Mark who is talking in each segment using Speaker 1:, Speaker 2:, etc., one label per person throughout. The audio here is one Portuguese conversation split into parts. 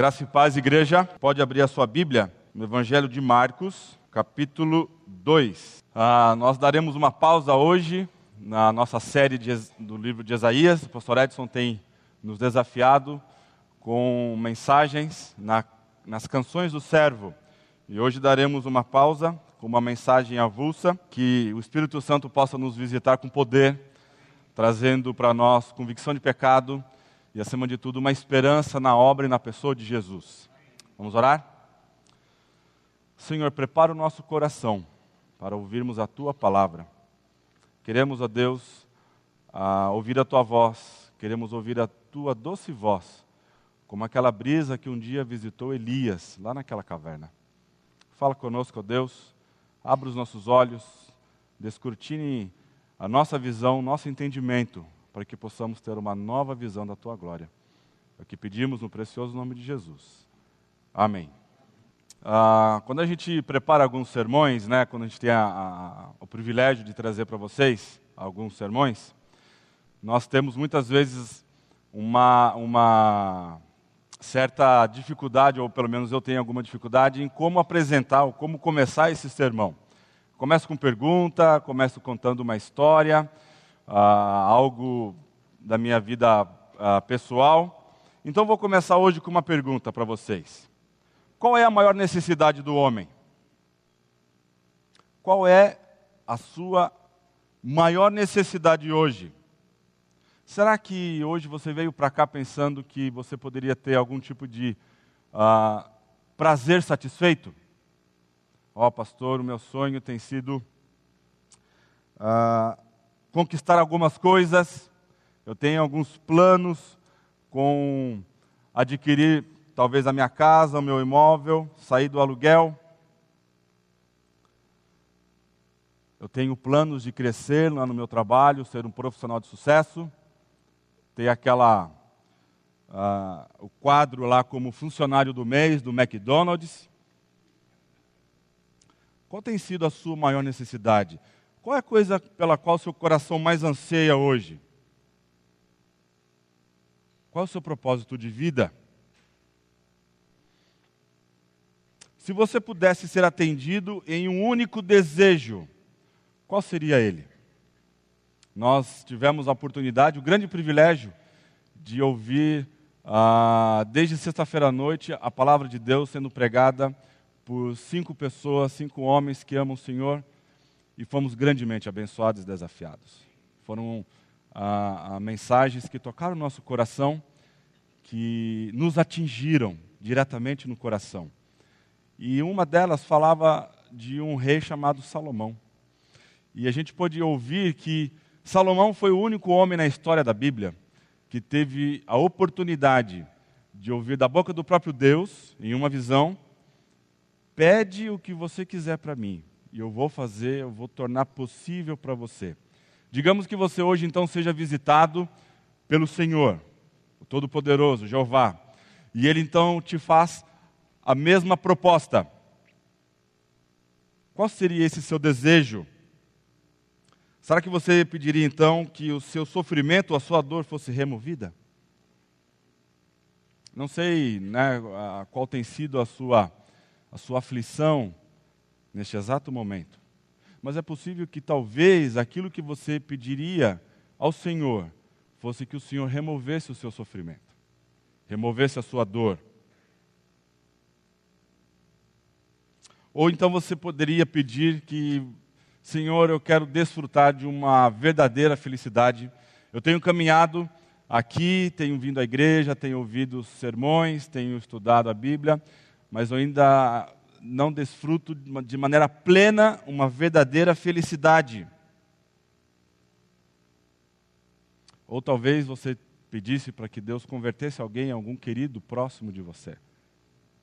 Speaker 1: Graça e paz, igreja. Pode abrir a sua Bíblia no Evangelho de Marcos, capítulo 2. Ah, nós daremos uma pausa hoje na nossa série de, do livro de Isaías. O pastor Edson tem nos desafiado com mensagens na, nas canções do servo. E hoje daremos uma pausa com uma mensagem avulsa, que o Espírito Santo possa nos visitar com poder, trazendo para nós convicção de pecado e, acima de tudo, uma esperança na obra e na pessoa de Jesus. Vamos orar? Senhor, prepara o nosso coração para ouvirmos a tua palavra. Queremos, ó Deus, a ouvir a tua voz, queremos ouvir a tua doce voz, como aquela brisa que um dia visitou Elias, lá naquela caverna. Fala conosco, ó Deus, abra os nossos olhos, descortine a nossa visão, nosso entendimento, para que possamos ter uma nova visão da tua glória. É o que pedimos no precioso nome de Jesus. Amém. Ah, quando a gente prepara alguns sermões, né, quando a gente tem a, a, o privilégio de trazer para vocês alguns sermões, nós temos muitas vezes uma, uma certa dificuldade, ou pelo menos eu tenho alguma dificuldade, em como apresentar ou como começar esse sermão. Começo com pergunta, começo contando uma história, ah, algo da minha vida ah, pessoal. Então vou começar hoje com uma pergunta para vocês. Qual é a maior necessidade do homem? Qual é a sua maior necessidade hoje? Será que hoje você veio para cá pensando que você poderia ter algum tipo de uh, prazer satisfeito? Ó, oh, pastor, o meu sonho tem sido uh, conquistar algumas coisas, eu tenho alguns planos com adquirir talvez a minha casa, o meu imóvel, sair do aluguel. Eu tenho planos de crescer lá no meu trabalho, ser um profissional de sucesso, ter aquela uh, o quadro lá como funcionário do mês do McDonald's. Qual tem sido a sua maior necessidade? Qual é a coisa pela qual seu coração mais anseia hoje? Qual é o seu propósito de vida? Se você pudesse ser atendido em um único desejo, qual seria ele? Nós tivemos a oportunidade, o grande privilégio de ouvir ah, desde sexta-feira à noite a palavra de Deus sendo pregada por cinco pessoas, cinco homens que amam o Senhor e fomos grandemente abençoados e desafiados. Foram ah, ah, mensagens que tocaram o nosso coração, que nos atingiram diretamente no coração. E uma delas falava de um rei chamado Salomão. E a gente pôde ouvir que Salomão foi o único homem na história da Bíblia que teve a oportunidade de ouvir da boca do próprio Deus, em uma visão: pede o que você quiser para mim, e eu vou fazer, eu vou tornar possível para você. Digamos que você hoje então seja visitado pelo Senhor, o Todo-Poderoso, Jeová, e ele então te faz a mesma proposta. Qual seria esse seu desejo? Será que você pediria então que o seu sofrimento, a sua dor fosse removida? Não sei né, qual tem sido a sua, a sua aflição neste exato momento, mas é possível que talvez aquilo que você pediria ao Senhor fosse que o Senhor removesse o seu sofrimento, removesse a sua dor Ou então você poderia pedir que, Senhor, eu quero desfrutar de uma verdadeira felicidade. Eu tenho caminhado aqui, tenho vindo à igreja, tenho ouvido sermões, tenho estudado a Bíblia, mas eu ainda não desfruto de maneira plena uma verdadeira felicidade. Ou talvez você pedisse para que Deus convertesse alguém, algum querido próximo de você.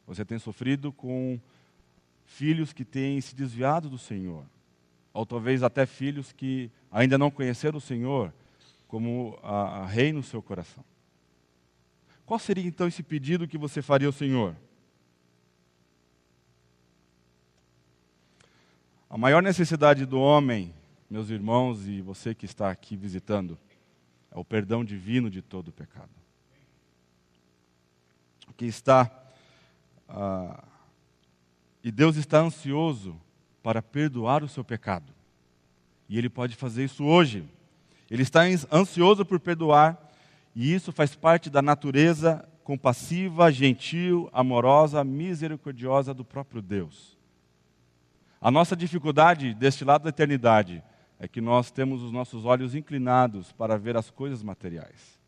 Speaker 1: Você tem sofrido com filhos que têm se desviado do Senhor, ou talvez até filhos que ainda não conheceram o Senhor como a, a rei no seu coração. Qual seria então esse pedido que você faria ao Senhor? A maior necessidade do homem, meus irmãos e você que está aqui visitando, é o perdão divino de todo o pecado. Que está ah, e Deus está ansioso para perdoar o seu pecado. E Ele pode fazer isso hoje. Ele está ansioso por perdoar, e isso faz parte da natureza compassiva, gentil, amorosa, misericordiosa do próprio Deus. A nossa dificuldade deste lado da eternidade é que nós temos os nossos olhos inclinados para ver as coisas materiais.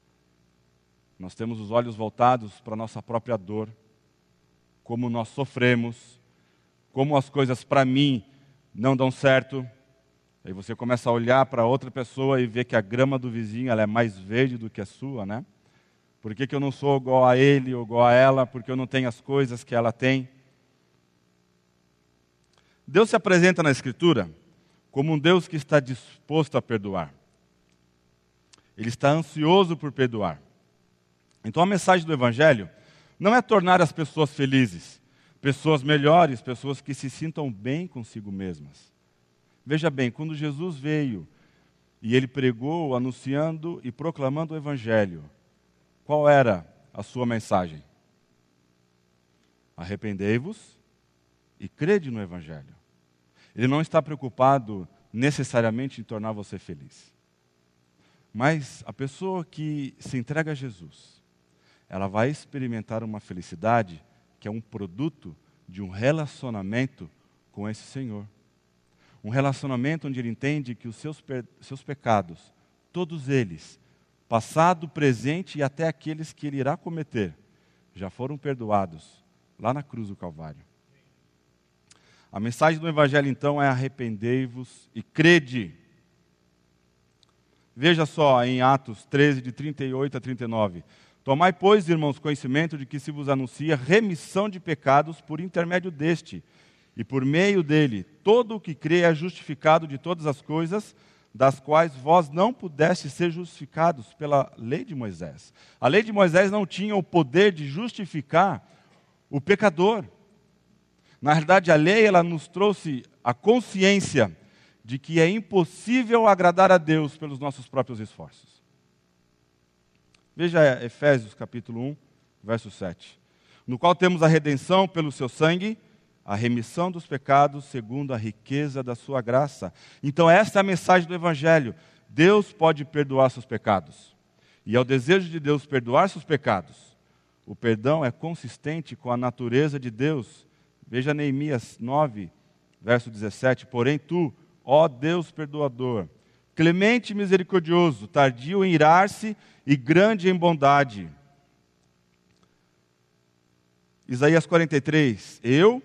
Speaker 1: Nós temos os olhos voltados para a nossa própria dor, como nós sofremos, como as coisas para mim não dão certo. Aí você começa a olhar para outra pessoa e ver que a grama do vizinho é mais verde do que a sua, né? Por que, que eu não sou igual a ele ou igual a ela? Porque eu não tenho as coisas que ela tem? Deus se apresenta na Escritura como um Deus que está disposto a perdoar. Ele está ansioso por perdoar. Então a mensagem do Evangelho não é tornar as pessoas felizes, pessoas melhores, pessoas que se sintam bem consigo mesmas. Veja bem, quando Jesus veio e ele pregou, anunciando e proclamando o Evangelho, qual era a sua mensagem? Arrependei-vos e crede no Evangelho. Ele não está preocupado necessariamente em tornar você feliz. Mas a pessoa que se entrega a Jesus, ela vai experimentar uma felicidade que é um produto de um relacionamento com esse Senhor. Um relacionamento onde ele entende que os seus, seus pecados, todos eles, passado, presente e até aqueles que ele irá cometer, já foram perdoados lá na cruz do Calvário. A mensagem do Evangelho então é: arrependei-vos e crede. Veja só em Atos 13, de 38 a 39. Tomai, pois, irmãos, conhecimento de que se vos anuncia remissão de pecados por intermédio deste, e por meio dele, todo o que crê é justificado de todas as coisas das quais vós não pudestes ser justificados pela lei de Moisés. A lei de Moisés não tinha o poder de justificar o pecador. Na verdade, a lei ela nos trouxe a consciência de que é impossível agradar a Deus pelos nossos próprios esforços. Veja Efésios capítulo 1, verso 7. No qual temos a redenção pelo seu sangue, a remissão dos pecados segundo a riqueza da sua graça. Então, esta é a mensagem do Evangelho. Deus pode perdoar seus pecados. E é o desejo de Deus perdoar seus pecados. O perdão é consistente com a natureza de Deus. Veja Neemias 9, verso 17. Porém, tu, ó Deus perdoador, clemente e misericordioso, tardio em irar-se e grande em bondade. Isaías 43. Eu,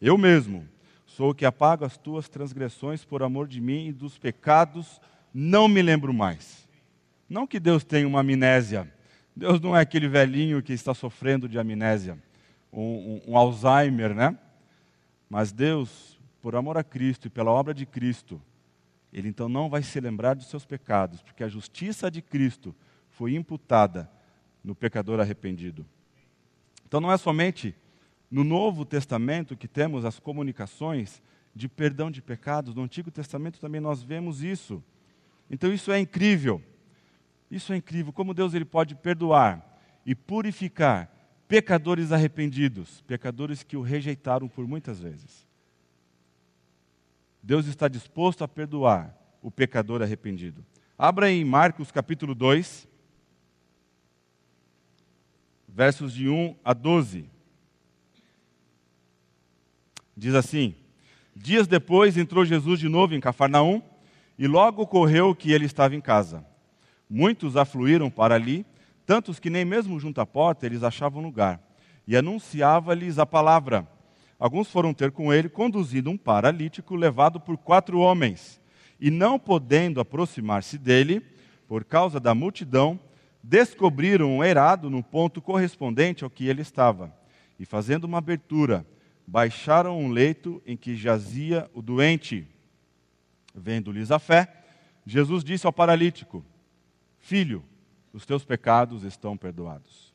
Speaker 1: eu mesmo sou o que apago as tuas transgressões por amor de mim e dos pecados não me lembro mais. Não que Deus tenha uma amnésia. Deus não é aquele velhinho que está sofrendo de amnésia, um, um, Alzheimer, né? Mas Deus, por amor a Cristo e pela obra de Cristo, Ele então não vai se lembrar dos seus pecados, porque a justiça de Cristo foi imputada no pecador arrependido. Então não é somente no Novo Testamento, que temos as comunicações de perdão de pecados, no Antigo Testamento também nós vemos isso. Então isso é incrível. Isso é incrível como Deus ele pode perdoar e purificar pecadores arrependidos, pecadores que o rejeitaram por muitas vezes. Deus está disposto a perdoar o pecador arrependido. Abra em Marcos capítulo 2, versos de 1 a 12. Diz assim: Dias depois entrou Jesus de novo em Cafarnaum e logo ocorreu que ele estava em casa. Muitos afluíram para ali, tantos que nem mesmo junto à porta eles achavam lugar, e anunciava-lhes a palavra. Alguns foram ter com ele, conduzindo um paralítico levado por quatro homens, e não podendo aproximar-se dele, por causa da multidão, descobriram um eirado no ponto correspondente ao que ele estava, e fazendo uma abertura, baixaram um leito em que jazia o doente. Vendo-lhes a fé, Jesus disse ao paralítico: Filho, os teus pecados estão perdoados.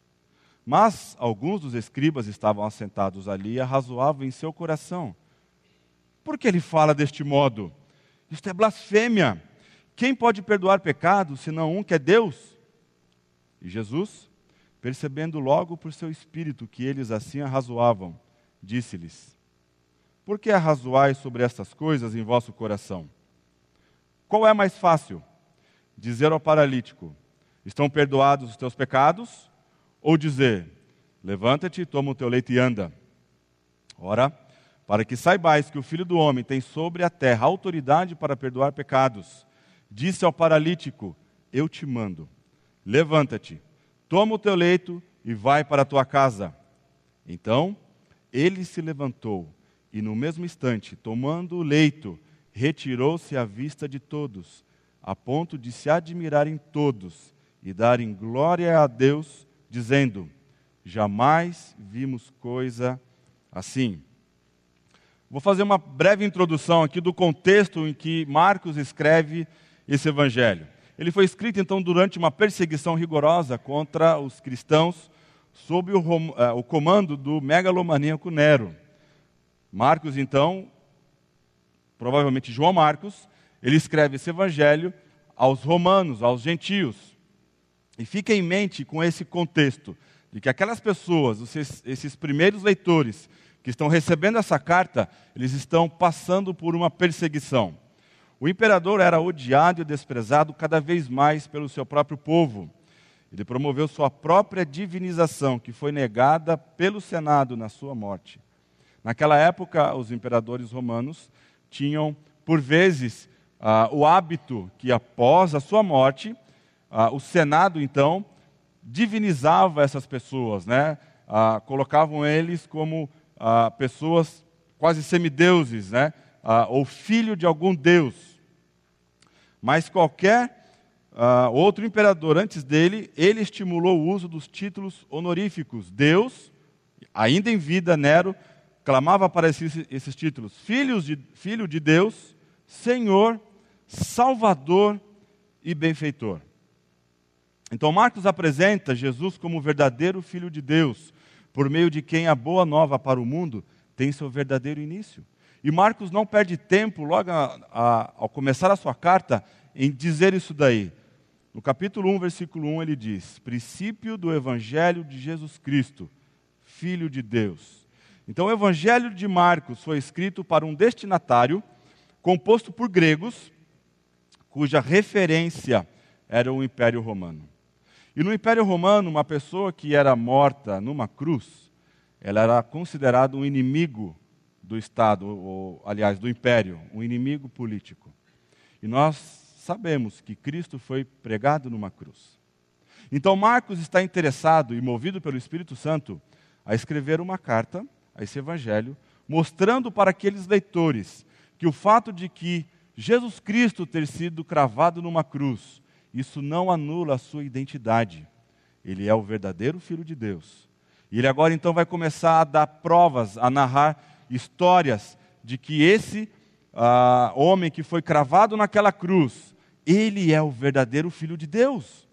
Speaker 1: Mas alguns dos escribas estavam assentados ali e arrazoavam em seu coração: Por que ele fala deste modo? Isto é blasfêmia. Quem pode perdoar pecados senão um que é Deus? E Jesus, percebendo logo por seu espírito que eles assim arrazoavam, disse-lhes: Por que arrazoais sobre estas coisas em vosso coração? Qual é mais fácil? Dizer ao paralítico: Estão perdoados os teus pecados? Ou dizer: Levanta-te, toma o teu leito e anda? Ora, para que saibais que o Filho do Homem tem sobre a terra autoridade para perdoar pecados, disse ao paralítico: Eu te mando, levanta-te, toma o teu leito e vai para a tua casa. Então ele se levantou e, no mesmo instante, tomando o leito, retirou-se à vista de todos, a ponto de se admirarem todos e darem glória a Deus, dizendo: Jamais vimos coisa assim. Vou fazer uma breve introdução aqui do contexto em que Marcos escreve esse evangelho. Ele foi escrito então durante uma perseguição rigorosa contra os cristãos sob o, uh, o comando do megalomaníaco Nero. Marcos então, provavelmente João Marcos, ele escreve esse evangelho aos romanos, aos gentios. E fica em mente com esse contexto de que aquelas pessoas, esses primeiros leitores, que estão recebendo essa carta, eles estão passando por uma perseguição. O imperador era odiado e desprezado cada vez mais pelo seu próprio povo. Ele promoveu sua própria divinização, que foi negada pelo Senado na sua morte. Naquela época, os imperadores romanos tinham, por vezes, uh, o hábito que, após a sua morte, uh, o Senado, então, divinizava essas pessoas, né? Uh, colocavam eles como ah, pessoas quase semideuses, né? Ah, ou filho de algum deus. Mas qualquer ah, outro imperador antes dele, ele estimulou o uso dos títulos honoríficos. Deus, ainda em vida, Nero, clamava para esses, esses títulos: Filhos de, Filho de Deus, Senhor, Salvador e Benfeitor. Então, Marcos apresenta Jesus como o verdadeiro Filho de Deus, por meio de quem a boa nova para o mundo tem seu verdadeiro início. E Marcos não perde tempo, logo a, a, ao começar a sua carta, em dizer isso daí. No capítulo 1, versículo 1, ele diz: Princípio do Evangelho de Jesus Cristo, Filho de Deus. Então, o Evangelho de Marcos foi escrito para um destinatário composto por gregos, cuja referência era o Império Romano. E no Império Romano, uma pessoa que era morta numa cruz, ela era considerada um inimigo do Estado, ou, aliás, do Império, um inimigo político. E nós sabemos que Cristo foi pregado numa cruz. Então Marcos está interessado e movido pelo Espírito Santo a escrever uma carta a esse evangelho, mostrando para aqueles leitores que o fato de que Jesus Cristo ter sido cravado numa cruz isso não anula a sua identidade. Ele é o verdadeiro Filho de Deus. E ele agora então vai começar a dar provas, a narrar histórias de que esse uh, homem que foi cravado naquela cruz, ele é o verdadeiro Filho de Deus.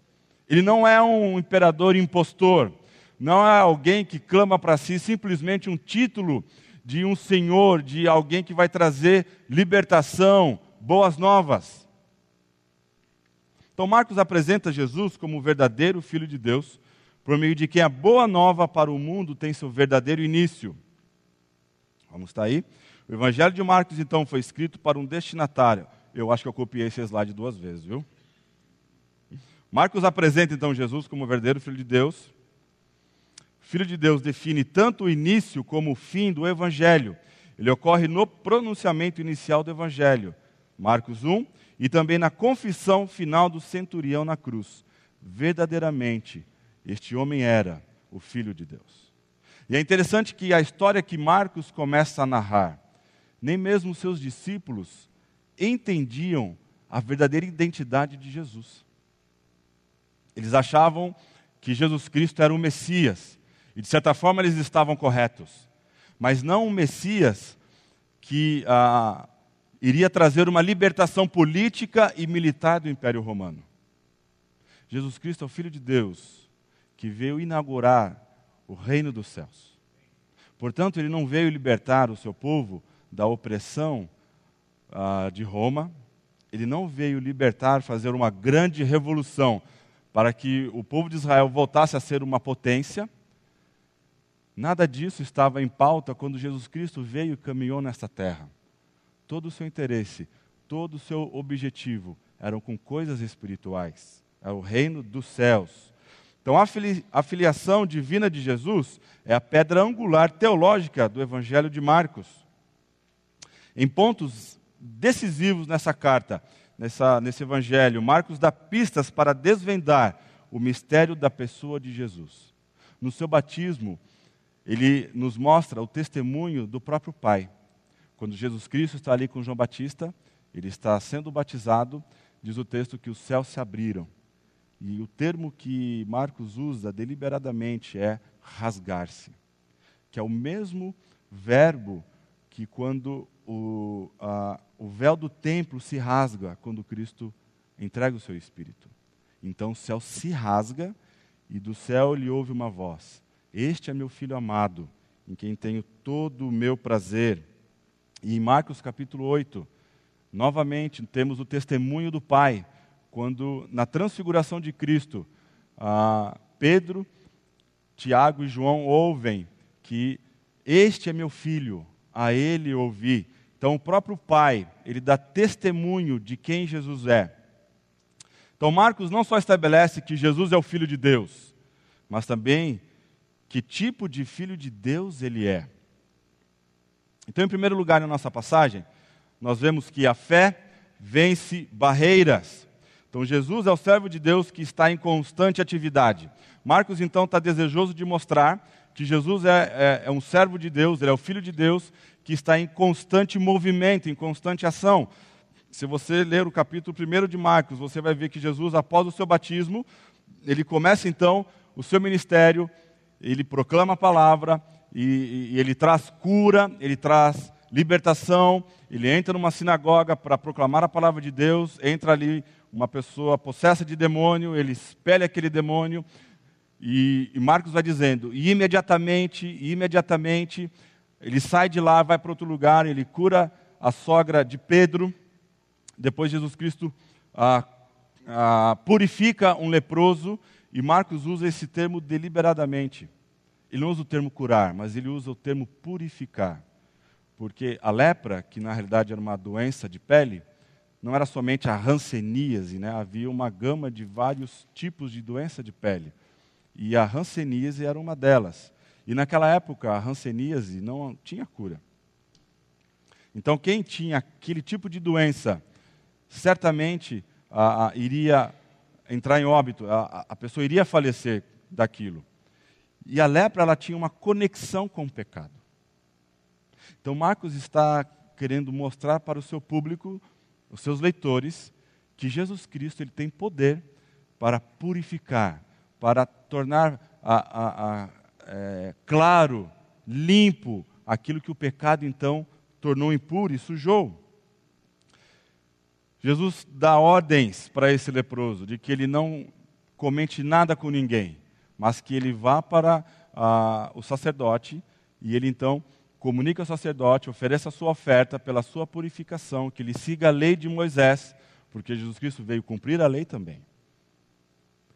Speaker 1: Ele não é um imperador impostor, não é alguém que clama para si simplesmente um título de um senhor, de alguém que vai trazer libertação, boas novas. Então, Marcos apresenta Jesus como o verdadeiro Filho de Deus, por meio de quem a boa nova para o mundo tem seu verdadeiro início. Vamos estar aí? O Evangelho de Marcos, então, foi escrito para um destinatário. Eu acho que eu copiei esse slide duas vezes, viu? Marcos apresenta, então, Jesus como o verdadeiro Filho de Deus. Filho de Deus define tanto o início como o fim do Evangelho. Ele ocorre no pronunciamento inicial do Evangelho. Marcos 1, e também na confissão final do centurião na cruz. Verdadeiramente, este homem era o Filho de Deus. E é interessante que a história que Marcos começa a narrar, nem mesmo seus discípulos entendiam a verdadeira identidade de Jesus. Eles achavam que Jesus Cristo era o Messias, e de certa forma eles estavam corretos, mas não o Messias que ah, iria trazer uma libertação política e militar do Império Romano. Jesus Cristo é o Filho de Deus que veio inaugurar o reino dos céus. Portanto, ele não veio libertar o seu povo da opressão uh, de Roma, ele não veio libertar, fazer uma grande revolução para que o povo de Israel voltasse a ser uma potência. Nada disso estava em pauta quando Jesus Cristo veio e caminhou nesta terra. Todo o seu interesse, todo o seu objetivo eram com coisas espirituais, é o reino dos céus. Então, a filiação divina de Jesus é a pedra angular teológica do Evangelho de Marcos. Em pontos decisivos nessa carta, nessa, nesse Evangelho, Marcos dá pistas para desvendar o mistério da pessoa de Jesus. No seu batismo, ele nos mostra o testemunho do próprio Pai. Quando Jesus Cristo está ali com João Batista, ele está sendo batizado, diz o texto que os céus se abriram. E o termo que Marcos usa deliberadamente é rasgar-se, que é o mesmo verbo que quando o, a, o véu do templo se rasga quando Cristo entrega o seu espírito. Então o céu se rasga e do céu lhe ouve uma voz: Este é meu filho amado, em quem tenho todo o meu prazer. E em Marcos capítulo 8, novamente temos o testemunho do Pai, quando na transfiguração de Cristo, Pedro, Tiago e João ouvem que este é meu filho, a ele ouvi. Então, o próprio Pai, ele dá testemunho de quem Jesus é. Então, Marcos não só estabelece que Jesus é o Filho de Deus, mas também que tipo de Filho de Deus ele é. Então, em primeiro lugar, na nossa passagem, nós vemos que a fé vence barreiras. Então, Jesus é o servo de Deus que está em constante atividade. Marcos, então, está desejoso de mostrar que Jesus é, é, é um servo de Deus, ele é o Filho de Deus, que está em constante movimento, em constante ação. Se você ler o capítulo 1 de Marcos, você vai ver que Jesus, após o seu batismo, ele começa então o seu ministério, ele proclama a palavra, e, e ele traz cura, ele traz libertação, ele entra numa sinagoga para proclamar a palavra de Deus, entra ali uma pessoa possessa de demônio, ele espelha aquele demônio, e, e Marcos vai dizendo, e imediatamente, imediatamente, ele sai de lá, vai para outro lugar, ele cura a sogra de Pedro. Depois Jesus Cristo ah, ah, purifica um leproso, e Marcos usa esse termo deliberadamente. Ele não usa o termo curar, mas ele usa o termo purificar. Porque a lepra, que na realidade era uma doença de pele, não era somente a ranceníase, né? havia uma gama de vários tipos de doença de pele. E a ranceníase era uma delas. E naquela época, a hanseníase não tinha cura. Então, quem tinha aquele tipo de doença, certamente a, a, iria entrar em óbito, a, a pessoa iria falecer daquilo. E a lepra, ela tinha uma conexão com o pecado. Então, Marcos está querendo mostrar para o seu público, os seus leitores, que Jesus Cristo ele tem poder para purificar, para tornar a, a, é, claro, limpo, aquilo que o pecado então tornou impuro e sujou. Jesus dá ordens para esse leproso de que ele não comente nada com ninguém, mas que ele vá para ah, o sacerdote e ele então comunica ao sacerdote, ofereça a sua oferta pela sua purificação, que ele siga a lei de Moisés, porque Jesus Cristo veio cumprir a lei também.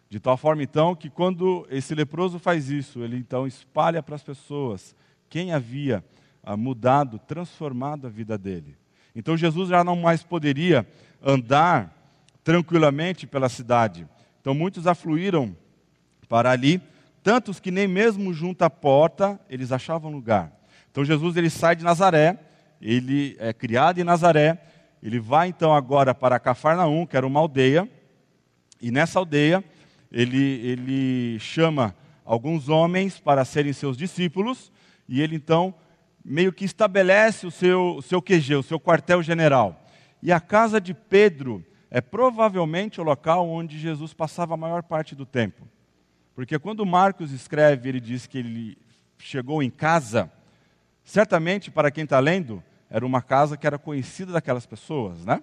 Speaker 1: De tal forma, então, que quando esse leproso faz isso, ele então espalha para as pessoas quem havia ah, mudado, transformado a vida dele. Então Jesus já não mais poderia andar tranquilamente pela cidade. Então muitos afluíram para ali, tantos que nem mesmo junto à porta eles achavam lugar. Então Jesus ele sai de Nazaré, ele é criado em Nazaré, ele vai então agora para Cafarnaum, que era uma aldeia, e nessa aldeia ele, ele chama alguns homens para serem seus discípulos, e ele então meio que estabelece o seu, o seu QG, o seu quartel-general. E a casa de Pedro é provavelmente o local onde Jesus passava a maior parte do tempo. Porque quando Marcos escreve, ele diz que ele chegou em casa, certamente para quem está lendo, era uma casa que era conhecida daquelas pessoas, né?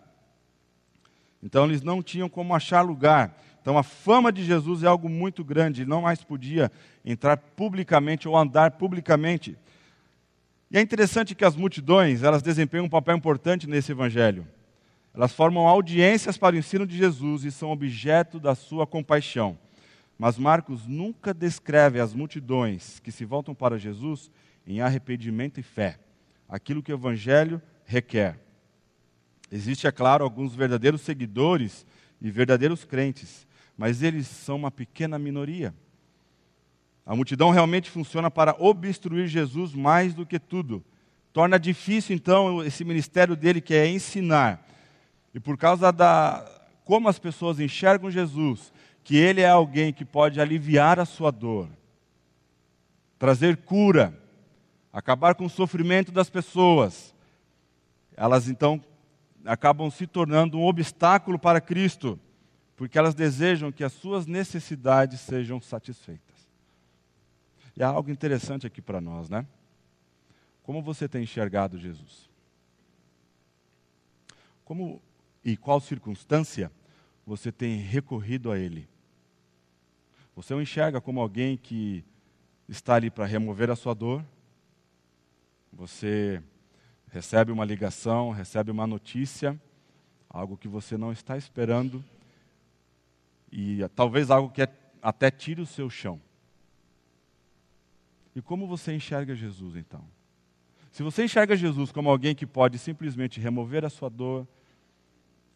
Speaker 1: Então eles não tinham como achar lugar. Então a fama de Jesus é algo muito grande, ele não mais podia entrar publicamente ou andar publicamente. E é interessante que as multidões, elas desempenham um papel importante nesse evangelho. Elas formam audiências para o ensino de Jesus e são objeto da sua compaixão. Mas Marcos nunca descreve as multidões que se voltam para Jesus em arrependimento e fé, aquilo que o Evangelho requer. Existe, é claro, alguns verdadeiros seguidores e verdadeiros crentes, mas eles são uma pequena minoria. A multidão realmente funciona para obstruir Jesus mais do que tudo. Torna difícil, então, esse ministério dele, que é ensinar. E por causa da como as pessoas enxergam Jesus, que ele é alguém que pode aliviar a sua dor, trazer cura, acabar com o sofrimento das pessoas, elas então acabam se tornando um obstáculo para Cristo, porque elas desejam que as suas necessidades sejam satisfeitas. E há algo interessante aqui para nós, né? Como você tem enxergado Jesus? Como e qual circunstância você tem recorrido a Ele? Você o enxerga como alguém que está ali para remover a sua dor? Você recebe uma ligação, recebe uma notícia, algo que você não está esperando, e talvez algo que até tire o seu chão. E como você enxerga Jesus então? Se você enxerga Jesus como alguém que pode simplesmente remover a sua dor,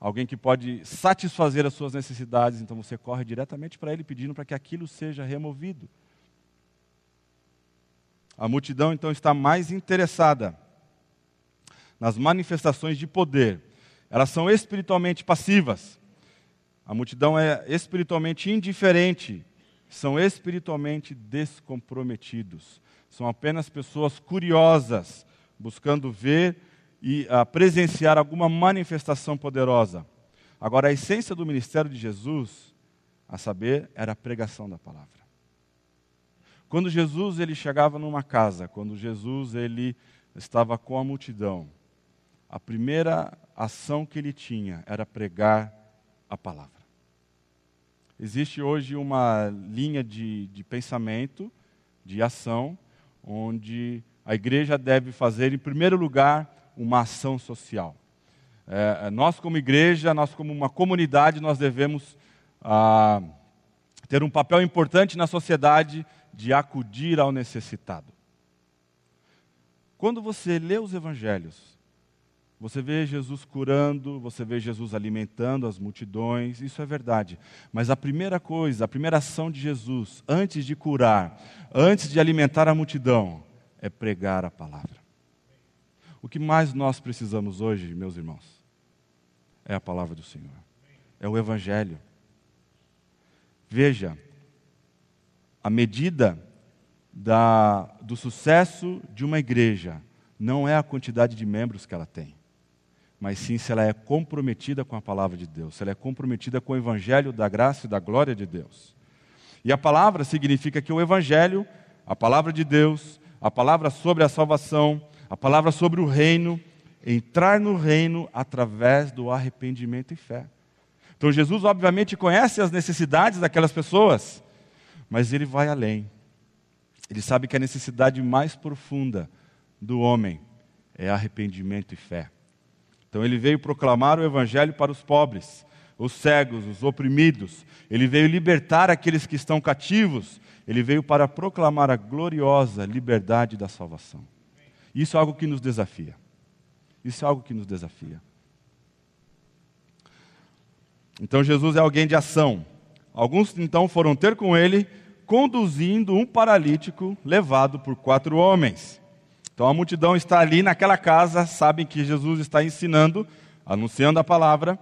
Speaker 1: alguém que pode satisfazer as suas necessidades, então você corre diretamente para Ele pedindo para que aquilo seja removido. A multidão então está mais interessada nas manifestações de poder. Elas são espiritualmente passivas. A multidão é espiritualmente indiferente, são espiritualmente descomprometidos. São apenas pessoas curiosas, buscando ver e uh, presenciar alguma manifestação poderosa. Agora, a essência do ministério de Jesus, a saber, era a pregação da palavra. Quando Jesus ele chegava numa casa, quando Jesus ele estava com a multidão, a primeira ação que ele tinha era pregar a palavra. Existe hoje uma linha de, de pensamento, de ação, onde a igreja deve fazer, em primeiro lugar, uma ação social. É, nós, como igreja, nós, como uma comunidade, nós devemos ah, ter um papel importante na sociedade de acudir ao necessitado. Quando você lê os evangelhos, você vê Jesus curando, você vê Jesus alimentando as multidões, isso é verdade. Mas a primeira coisa, a primeira ação de Jesus, antes de curar, antes de alimentar a multidão, é pregar a palavra. O que mais nós precisamos hoje, meus irmãos, é a palavra do Senhor, é o Evangelho. Veja, a medida da, do sucesso de uma igreja não é a quantidade de membros que ela tem mas sim se ela é comprometida com a palavra de Deus, se ela é comprometida com o evangelho da graça e da glória de Deus. E a palavra significa que o evangelho, a palavra de Deus, a palavra sobre a salvação, a palavra sobre o reino, entrar no reino através do arrependimento e fé. Então Jesus, obviamente, conhece as necessidades daquelas pessoas, mas ele vai além. Ele sabe que a necessidade mais profunda do homem é arrependimento e fé. Então ele veio proclamar o evangelho para os pobres, os cegos, os oprimidos. Ele veio libertar aqueles que estão cativos. Ele veio para proclamar a gloriosa liberdade da salvação. Isso é algo que nos desafia. Isso é algo que nos desafia. Então Jesus é alguém de ação. Alguns então foram ter com ele, conduzindo um paralítico levado por quatro homens. Então a multidão está ali naquela casa, sabem que Jesus está ensinando, anunciando a palavra,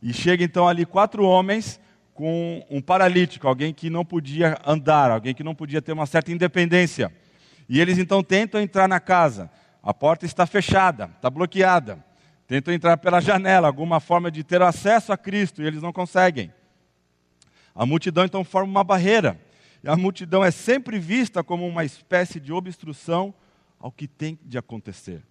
Speaker 1: e chega então ali quatro homens com um paralítico, alguém que não podia andar, alguém que não podia ter uma certa independência. E eles então tentam entrar na casa. A porta está fechada, está bloqueada. Tentam entrar pela janela, alguma forma de ter acesso a Cristo, e eles não conseguem. A multidão então forma uma barreira. E a multidão é sempre vista como uma espécie de obstrução ao que tem de acontecer.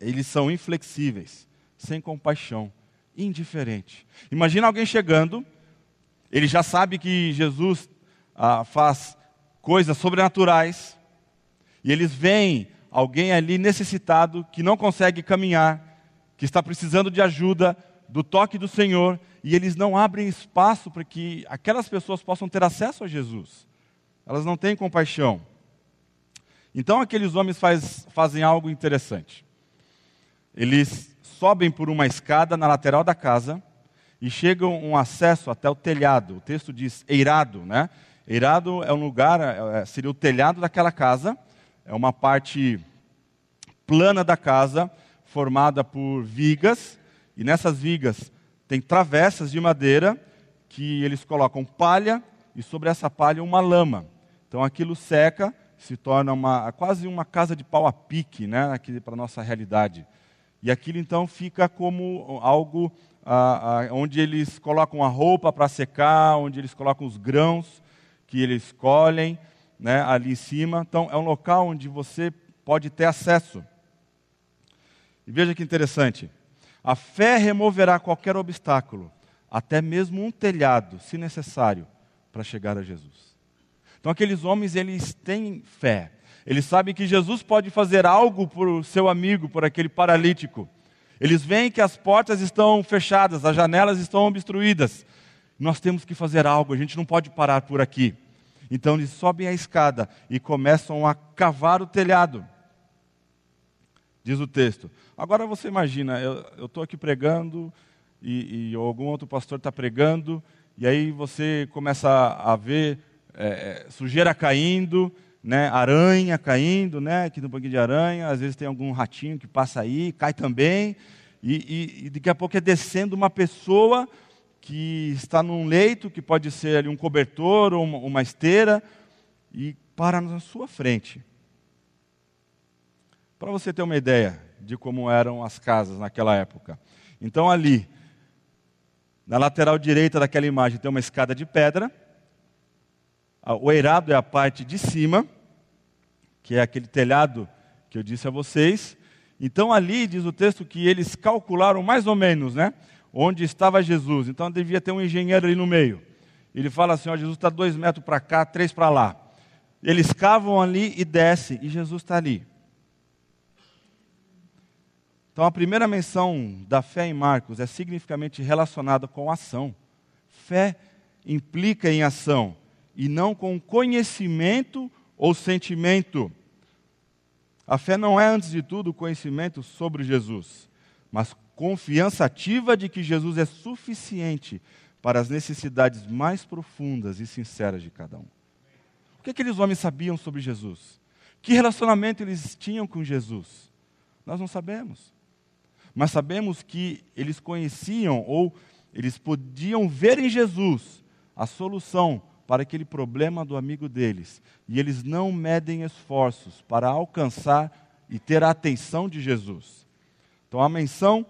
Speaker 1: Eles são inflexíveis, sem compaixão, indiferente. Imagina alguém chegando, ele já sabe que Jesus ah, faz coisas sobrenaturais, e eles veem alguém ali necessitado, que não consegue caminhar, que está precisando de ajuda, do toque do Senhor e eles não abrem espaço para que aquelas pessoas possam ter acesso a Jesus. Elas não têm compaixão. Então aqueles homens faz, fazem algo interessante. Eles sobem por uma escada na lateral da casa e chegam um acesso até o telhado. O texto diz eirado, né? Eirado é um lugar, é, seria o telhado daquela casa. É uma parte plana da casa, formada por vigas, e nessas vigas tem travessas de madeira que eles colocam palha e sobre essa palha uma lama. Então aquilo seca, se torna uma, quase uma casa de pau a pique, né, aqui para nossa realidade. E aquilo então fica como algo ah, ah, onde eles colocam a roupa para secar, onde eles colocam os grãos que eles colhem né, ali em cima. Então é um local onde você pode ter acesso. E veja que interessante. A fé removerá qualquer obstáculo, até mesmo um telhado, se necessário, para chegar a Jesus. Então aqueles homens, eles têm fé. Eles sabem que Jesus pode fazer algo por o seu amigo, por aquele paralítico. Eles veem que as portas estão fechadas, as janelas estão obstruídas. Nós temos que fazer algo, a gente não pode parar por aqui. Então eles sobem a escada e começam a cavar o telhado. Diz o texto. Agora você imagina, eu estou aqui pregando e, e, algum outro pastor está pregando, e aí você começa a, a ver é, é, sujeira caindo, né, aranha caindo, né, aqui um pouquinho de aranha, às vezes tem algum ratinho que passa aí, cai também, e, e, e daqui a pouco é descendo uma pessoa que está num leito, que pode ser ali um cobertor ou uma, uma esteira, e para na sua frente. Para você ter uma ideia de como eram as casas naquela época. Então, ali, na lateral direita daquela imagem, tem uma escada de pedra. O eirado é a parte de cima, que é aquele telhado que eu disse a vocês. Então, ali diz o texto que eles calcularam mais ou menos, né? Onde estava Jesus. Então, devia ter um engenheiro ali no meio. Ele fala assim: ó, Jesus está dois metros para cá, três para lá. Eles cavam ali e descem, e Jesus está ali. Então, a primeira menção da fé em Marcos é significativamente relacionada com ação. Fé implica em ação e não com conhecimento ou sentimento. A fé não é, antes de tudo, conhecimento sobre Jesus, mas confiança ativa de que Jesus é suficiente para as necessidades mais profundas e sinceras de cada um. O que aqueles homens sabiam sobre Jesus? Que relacionamento eles tinham com Jesus? Nós não sabemos mas sabemos que eles conheciam ou eles podiam ver em Jesus a solução para aquele problema do amigo deles. E eles não medem esforços para alcançar e ter a atenção de Jesus. Então a menção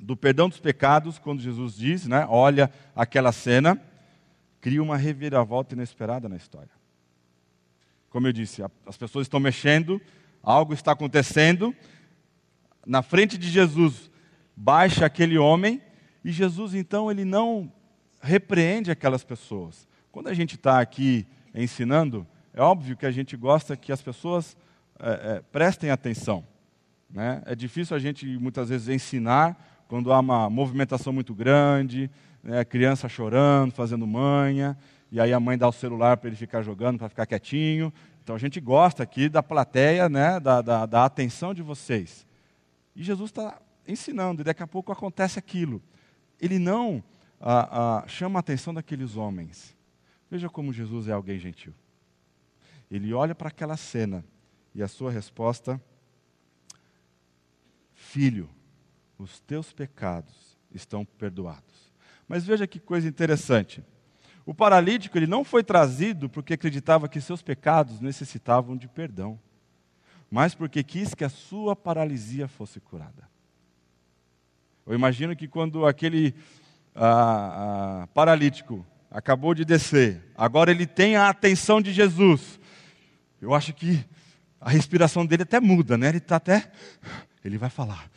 Speaker 1: do perdão dos pecados, quando Jesus diz, né, olha aquela cena, cria uma reviravolta inesperada na história. Como eu disse, as pessoas estão mexendo, algo está acontecendo, na frente de Jesus, baixa aquele homem, e Jesus então ele não repreende aquelas pessoas. Quando a gente está aqui ensinando, é óbvio que a gente gosta que as pessoas é, é, prestem atenção. Né? É difícil a gente muitas vezes ensinar quando há uma movimentação muito grande, né, criança chorando, fazendo manha, e aí a mãe dá o celular para ele ficar jogando, para ficar quietinho. Então a gente gosta aqui da plateia, né, da, da, da atenção de vocês. E Jesus está ensinando, e daqui a pouco acontece aquilo. Ele não ah, ah, chama a atenção daqueles homens. Veja como Jesus é alguém gentil. Ele olha para aquela cena e a sua resposta: Filho, os teus pecados estão perdoados. Mas veja que coisa interessante. O paralítico ele não foi trazido porque acreditava que seus pecados necessitavam de perdão mas porque quis que a sua paralisia fosse curada. Eu imagino que quando aquele ah, ah, paralítico acabou de descer, agora ele tem a atenção de Jesus. Eu acho que a respiração dele até muda, né? Ele está até. Ele vai falar.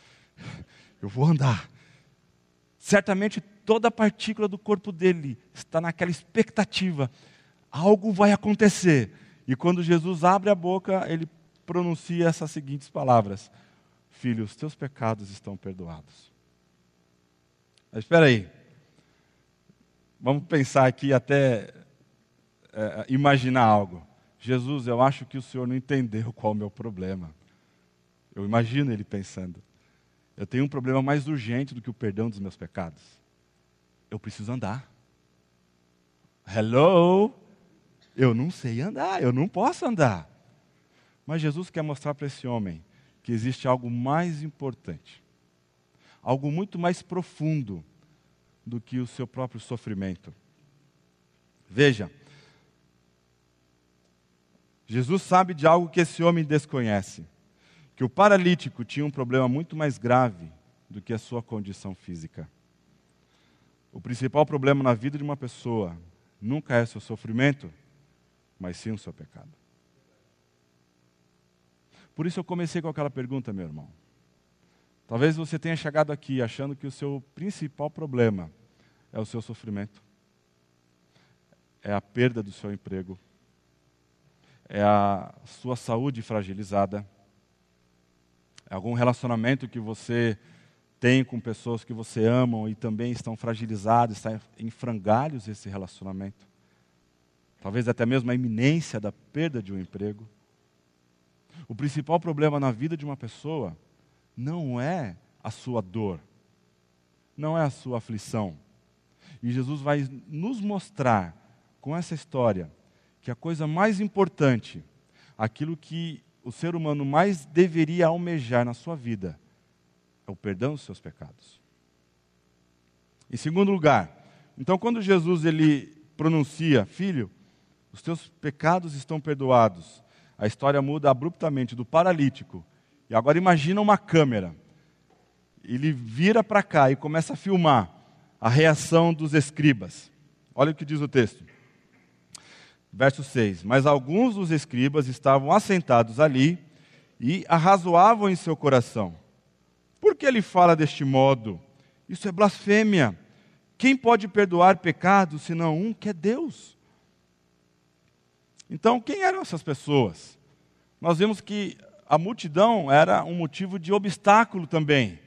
Speaker 1: Eu vou andar. Certamente toda partícula do corpo dele está naquela expectativa. Algo vai acontecer. E quando Jesus abre a boca, ele pronuncia essas seguintes palavras: Filho, os teus pecados estão perdoados. Mas espera aí. Vamos pensar aqui até é, imaginar algo. Jesus, eu acho que o Senhor não entendeu qual é o meu problema. Eu imagino ele pensando. Eu tenho um problema mais urgente do que o perdão dos meus pecados. Eu preciso andar. Hello? Eu não sei andar, eu não posso andar. Mas Jesus quer mostrar para esse homem que existe algo mais importante, algo muito mais profundo do que o seu próprio sofrimento. Veja, Jesus sabe de algo que esse homem desconhece: que o paralítico tinha um problema muito mais grave do que a sua condição física. O principal problema na vida de uma pessoa nunca é seu sofrimento, mas sim o seu pecado. Por isso eu comecei com aquela pergunta, meu irmão. Talvez você tenha chegado aqui achando que o seu principal problema é o seu sofrimento, é a perda do seu emprego, é a sua saúde fragilizada, algum relacionamento que você tem com pessoas que você ama e também estão fragilizados, está em frangalhos esse relacionamento. Talvez até mesmo a iminência da perda de um emprego. O principal problema na vida de uma pessoa não é a sua dor, não é a sua aflição. E Jesus vai nos mostrar com essa história que a coisa mais importante, aquilo que o ser humano mais deveria almejar na sua vida, é o perdão dos seus pecados. Em segundo lugar, então quando Jesus ele pronuncia, filho, os teus pecados estão perdoados, a história muda abruptamente do paralítico. E agora imagina uma câmera. Ele vira para cá e começa a filmar a reação dos escribas. Olha o que diz o texto. Verso 6: Mas alguns dos escribas estavam assentados ali e arrazoavam em seu coração: Por que ele fala deste modo? Isso é blasfêmia. Quem pode perdoar pecados senão um que é Deus? Então, quem eram essas pessoas? Nós vimos que a multidão era um motivo de obstáculo também.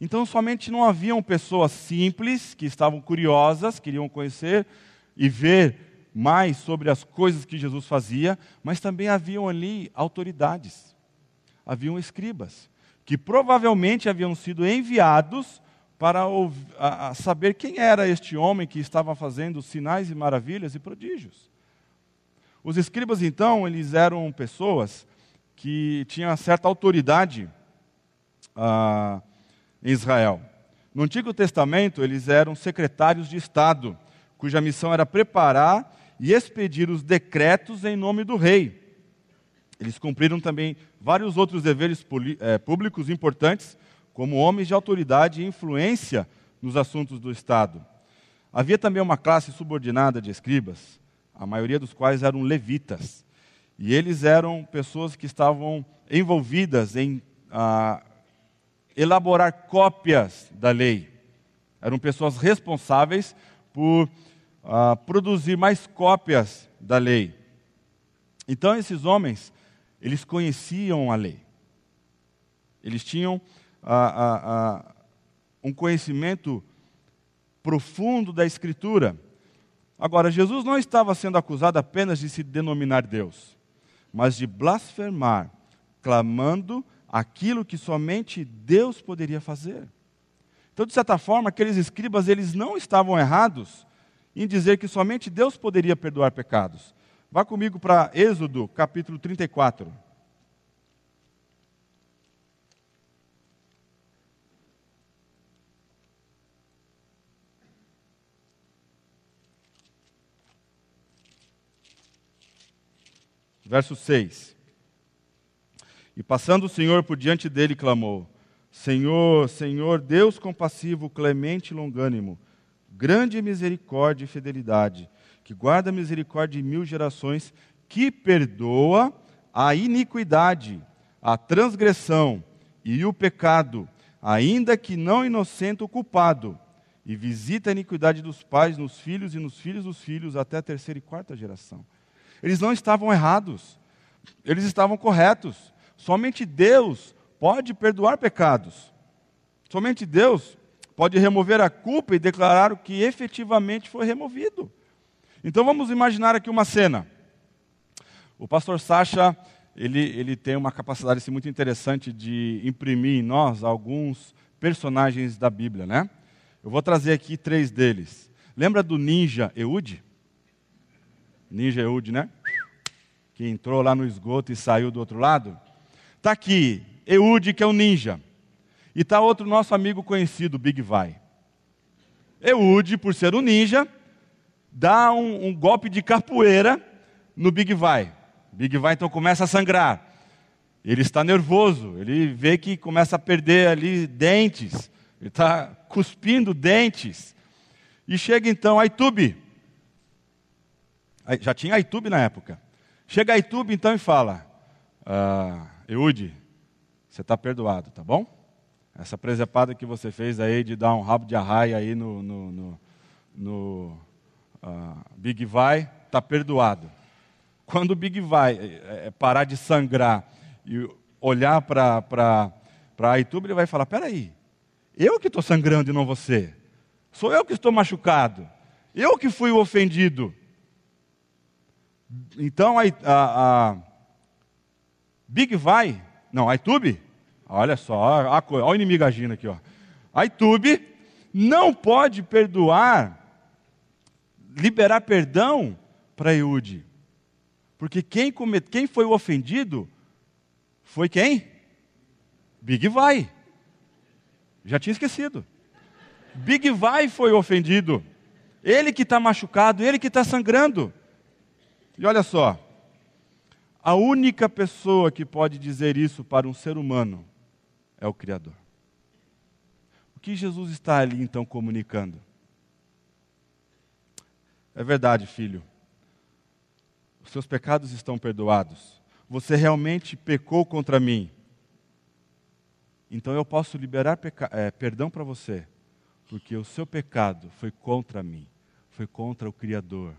Speaker 1: Então, somente não haviam pessoas simples que estavam curiosas, queriam conhecer e ver mais sobre as coisas que Jesus fazia, mas também haviam ali autoridades, haviam escribas, que provavelmente haviam sido enviados para saber quem era este homem que estava fazendo sinais e maravilhas e prodígios. Os escribas, então, eles eram pessoas que tinham certa autoridade ah, em Israel. No Antigo Testamento, eles eram secretários de Estado, cuja missão era preparar e expedir os decretos em nome do rei. Eles cumpriram também vários outros deveres é, públicos importantes, como homens de autoridade e influência nos assuntos do Estado. Havia também uma classe subordinada de escribas, a maioria dos quais eram levitas. E eles eram pessoas que estavam envolvidas em ah, elaborar cópias da lei. Eram pessoas responsáveis por ah, produzir mais cópias da lei. Então, esses homens, eles conheciam a lei. Eles tinham ah, ah, um conhecimento profundo da Escritura. Agora, Jesus não estava sendo acusado apenas de se denominar Deus, mas de blasfemar, clamando aquilo que somente Deus poderia fazer. Então, de certa forma, aqueles escribas, eles não estavam errados em dizer que somente Deus poderia perdoar pecados. Vá comigo para Êxodo, capítulo 34. Verso 6. E passando o Senhor por diante dele, clamou: Senhor, Senhor, Deus compassivo, clemente e longânimo, grande misericórdia e fidelidade, que guarda misericórdia de mil gerações, que perdoa a iniquidade, a transgressão e o pecado, ainda que não inocente o culpado, e visita a iniquidade dos pais nos filhos e nos filhos dos filhos até a terceira e quarta geração. Eles não estavam errados, eles estavam corretos. Somente Deus pode perdoar pecados. Somente Deus pode remover a culpa e declarar o que efetivamente foi removido. Então vamos imaginar aqui uma cena. O pastor Sacha, ele, ele tem uma capacidade assim, muito interessante de imprimir em nós alguns personagens da Bíblia, né? Eu vou trazer aqui três deles. Lembra do ninja Eude? Ninja Eude, né? Que entrou lá no esgoto e saiu do outro lado. Está aqui, Eude, que é um ninja. E está outro nosso amigo conhecido, Big Vai. Eude, por ser um ninja, dá um, um golpe de capoeira no Big Vai. Big Vai então começa a sangrar. Ele está nervoso, ele vê que começa a perder ali dentes, ele está cuspindo dentes. E chega então a Itube. Já tinha a Itube na época. Chega a Itube então e fala: ah, Eude, você está perdoado, tá bom? Essa presepada que você fez aí de dar um rabo de arraia aí no, no, no, no uh, Big Vai, está perdoado. Quando o Big Vai é, parar de sangrar e olhar para a Itube, ele vai falar: peraí, eu que estou sangrando e não você. Sou eu que estou machucado. Eu que fui o ofendido. Então a, a, a Big Vai, não, a Itube, olha só, olha, olha o inimigo agindo aqui. Ó. A Itube não pode perdoar, liberar perdão para Eude. Porque quem, comet, quem foi o ofendido foi quem? Big Vai. Já tinha esquecido. Big Vai foi ofendido. Ele que está machucado, ele que está sangrando. E olha só, a única pessoa que pode dizer isso para um ser humano é o Criador. O que Jesus está ali então comunicando? É verdade, filho. Os seus pecados estão perdoados você realmente pecou contra mim. Então eu posso liberar é, perdão para você, porque o seu pecado foi contra mim, foi contra o Criador.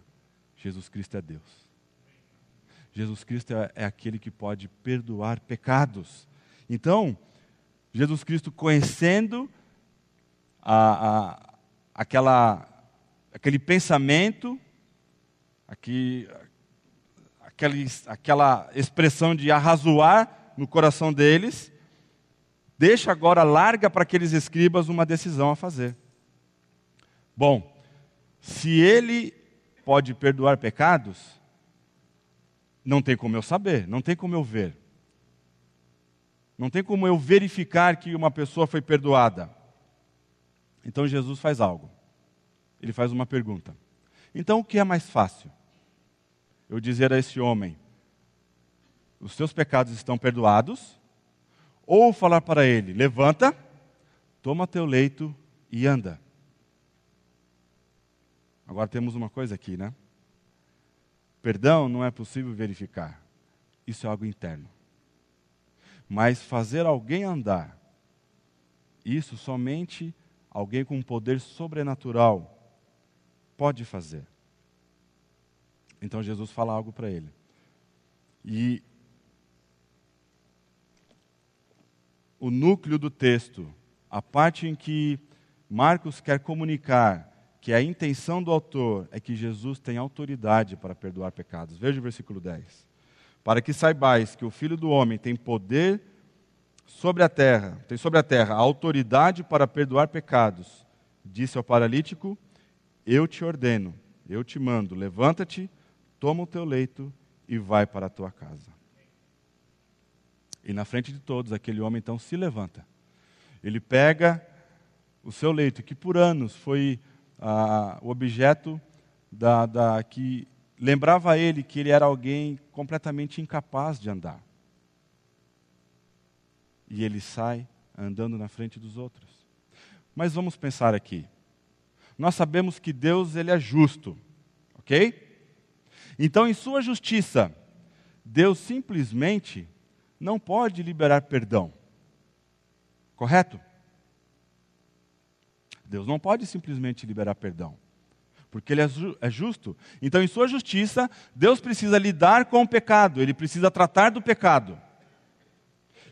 Speaker 1: Jesus Cristo é Deus. Jesus Cristo é, é aquele que pode perdoar pecados. Então, Jesus Cristo conhecendo a, a, aquela, aquele pensamento, aqui, aquela, aquela expressão de arrazoar no coração deles, deixa agora larga para aqueles escribas uma decisão a fazer. Bom, se ele pode perdoar pecados, não tem como eu saber, não tem como eu ver. Não tem como eu verificar que uma pessoa foi perdoada. Então Jesus faz algo. Ele faz uma pergunta. Então o que é mais fácil? eu dizer a esse homem: os seus pecados estão perdoados, ou falar para ele: levanta, toma teu leito e anda. Agora temos uma coisa aqui, né? Perdão não é possível verificar, isso é algo interno. Mas fazer alguém andar, isso somente alguém com um poder sobrenatural pode fazer. Então Jesus fala algo para ele. E o núcleo do texto, a parte em que Marcos quer comunicar que a intenção do autor é que Jesus tem autoridade para perdoar pecados. Veja o versículo 10. Para que saibais que o Filho do homem tem poder sobre a terra, tem sobre a terra a autoridade para perdoar pecados. Disse ao paralítico: Eu te ordeno, eu te mando, levanta-te toma o teu leito e vai para a tua casa. E na frente de todos, aquele homem então se levanta. Ele pega o seu leito, que por anos foi ah, o objeto da, da, que lembrava ele que ele era alguém completamente incapaz de andar. E ele sai andando na frente dos outros. Mas vamos pensar aqui. Nós sabemos que Deus ele é justo, ok? Então, em sua justiça, Deus simplesmente não pode liberar perdão. Correto? Deus não pode simplesmente liberar perdão, porque Ele é, é justo. Então, em sua justiça, Deus precisa lidar com o pecado, Ele precisa tratar do pecado.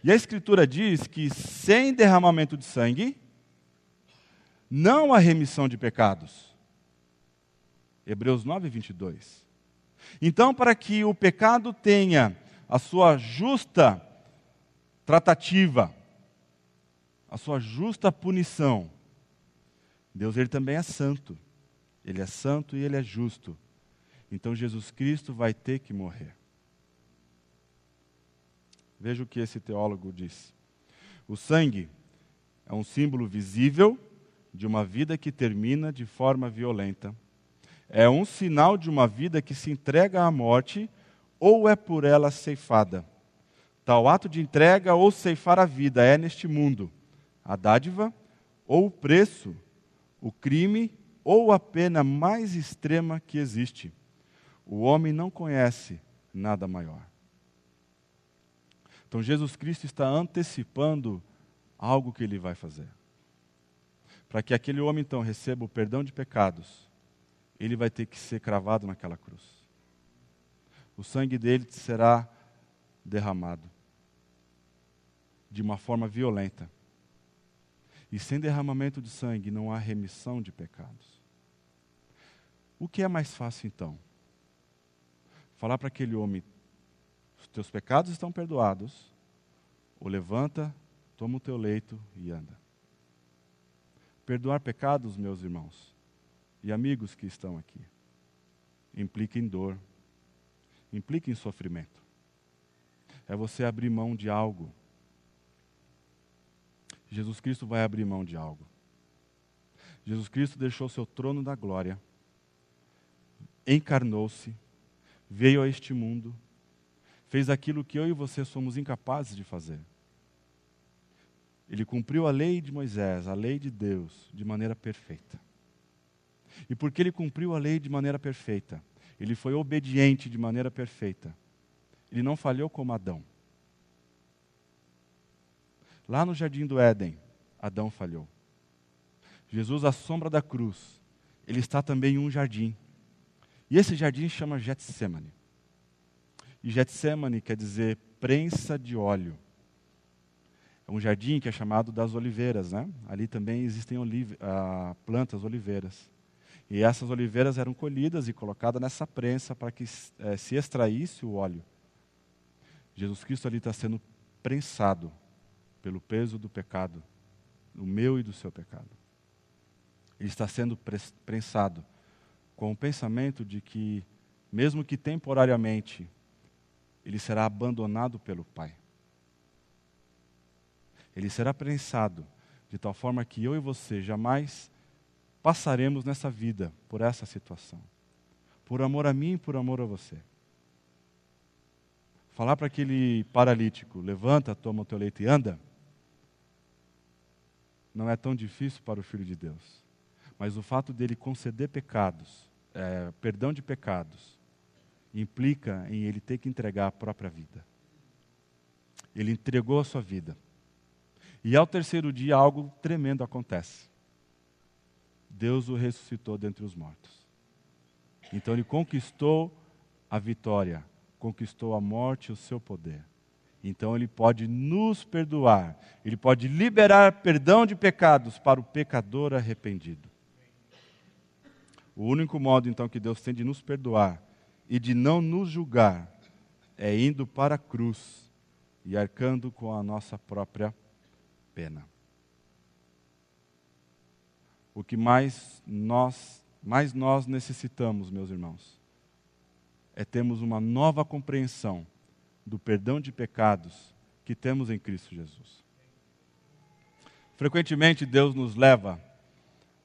Speaker 1: E a Escritura diz que sem derramamento de sangue, não a remissão de pecados. Hebreus 9, 22. Então, para que o pecado tenha a sua justa tratativa, a sua justa punição, Deus ele também é santo. Ele é santo e ele é justo. Então Jesus Cristo vai ter que morrer. Veja o que esse teólogo diz. O sangue é um símbolo visível de uma vida que termina de forma violenta. É um sinal de uma vida que se entrega à morte ou é por ela ceifada. Tal ato de entrega ou ceifar a vida é neste mundo a dádiva ou o preço, o crime ou a pena mais extrema que existe. O homem não conhece nada maior. Então Jesus Cristo está antecipando algo que ele vai fazer. Para que aquele homem então receba o perdão de pecados, ele vai ter que ser cravado naquela cruz. O sangue dele será derramado de uma forma violenta. E sem derramamento de sangue não há remissão de pecados. O que é mais fácil então? Falar para aquele homem: os teus pecados estão perdoados, ou levanta, toma o teu leito e anda. Perdoar pecados, meus irmãos e amigos que estão aqui, implica em dor, implica em sofrimento. É você abrir mão de algo. Jesus Cristo vai abrir mão de algo. Jesus Cristo deixou seu trono da glória, encarnou-se, veio a este mundo, fez aquilo que eu e você somos incapazes de fazer. Ele cumpriu a lei de Moisés, a lei de Deus, de maneira perfeita. E porque ele cumpriu a lei de maneira perfeita, ele foi obediente de maneira perfeita, ele não falhou como Adão. Lá no jardim do Éden, Adão falhou. Jesus, à sombra da cruz, ele está também em um jardim. E esse jardim chama Getsemane. E Getsemane quer dizer prensa de óleo. É um jardim que é chamado das oliveiras, né? Ali também existem olive, ah, plantas oliveiras. E essas oliveiras eram colhidas e colocadas nessa prensa para que eh, se extraísse o óleo. Jesus Cristo ali está sendo prensado pelo peso do pecado, do meu e do seu pecado. Ele está sendo prensado com o pensamento de que, mesmo que temporariamente, ele será abandonado pelo Pai ele será prensado de tal forma que eu e você jamais passaremos nessa vida por essa situação. Por amor a mim e por amor a você. Falar para aquele paralítico: levanta, toma o teu leito e anda. Não é tão difícil para o Filho de Deus. Mas o fato dele conceder pecados, é, perdão de pecados, implica em ele ter que entregar a própria vida. Ele entregou a sua vida e ao terceiro dia, algo tremendo acontece. Deus o ressuscitou dentre os mortos. Então ele conquistou a vitória, conquistou a morte e o seu poder. Então ele pode nos perdoar, ele pode liberar perdão de pecados para o pecador arrependido. O único modo então que Deus tem de nos perdoar e de não nos julgar é indo para a cruz e arcando com a nossa própria pena. O que mais nós, mais nós necessitamos, meus irmãos, é termos uma nova compreensão do perdão de pecados que temos em Cristo Jesus. Frequentemente Deus nos leva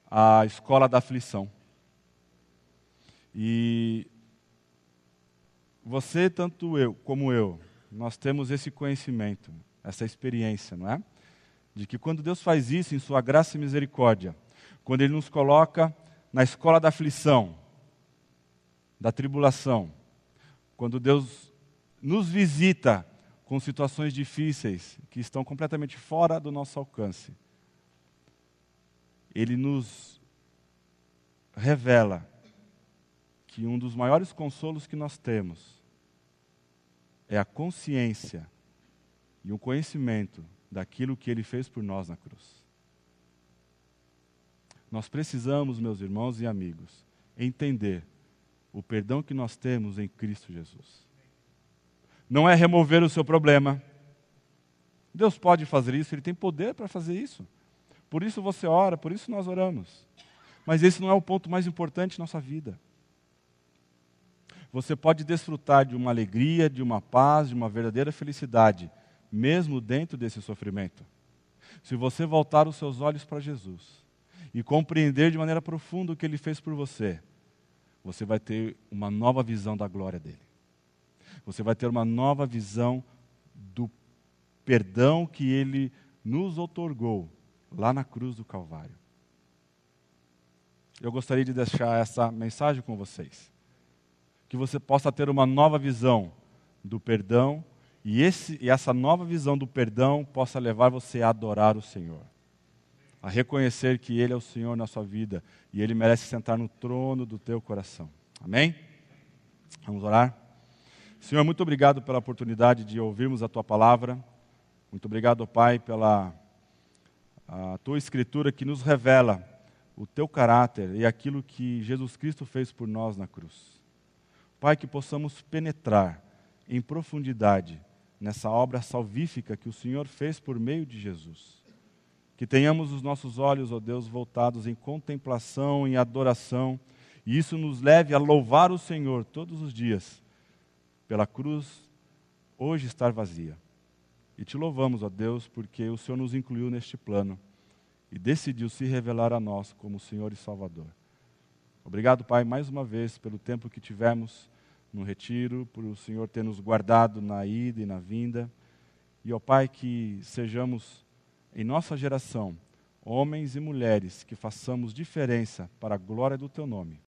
Speaker 1: à escola da aflição. E você, tanto eu como eu, nós temos esse conhecimento, essa experiência, não é? de que quando Deus faz isso em Sua graça e misericórdia, quando Ele nos coloca na escola da aflição, da tribulação, quando Deus nos visita com situações difíceis que estão completamente fora do nosso alcance, Ele nos revela que um dos maiores consolos que nós temos é a consciência e o conhecimento daquilo que ele fez por nós na cruz. Nós precisamos, meus irmãos e amigos, entender o perdão que nós temos em Cristo Jesus. Não é remover o seu problema. Deus pode fazer isso, Ele tem poder para fazer isso. Por isso você ora, por isso nós oramos. Mas esse não é o ponto mais importante na nossa vida. Você pode desfrutar de uma alegria, de uma paz, de uma verdadeira felicidade, mesmo dentro desse sofrimento. Se você voltar os seus olhos para Jesus e compreender de maneira profunda o que ele fez por você, você vai ter uma nova visão da glória dele. Você vai ter uma nova visão do perdão que ele nos otorgou lá na cruz do Calvário. Eu gostaria de deixar essa mensagem com vocês. Que você possa ter uma nova visão do perdão e, esse, e essa nova visão do perdão possa levar você a adorar o Senhor. A reconhecer que Ele é o Senhor na sua vida e Ele merece sentar no trono do teu coração. Amém? Vamos orar? Senhor, muito obrigado pela oportunidade de ouvirmos a tua palavra. Muito obrigado, Pai, pela a tua escritura que nos revela o teu caráter e aquilo que Jesus Cristo fez por nós na cruz. Pai, que possamos penetrar em profundidade nessa obra salvífica que o Senhor fez por meio de Jesus. Que tenhamos os nossos olhos, ó Deus, voltados em contemplação, em adoração, e isso nos leve a louvar o Senhor todos os dias, pela cruz hoje estar vazia. E te louvamos, ó Deus, porque o Senhor nos incluiu neste plano e decidiu se revelar a nós como Senhor e Salvador. Obrigado, Pai, mais uma vez pelo tempo que tivemos no retiro, por o Senhor ter nos guardado na ida e na vinda. E, ó Pai, que sejamos, em nossa geração, homens e mulheres que façamos diferença para a glória do Teu nome.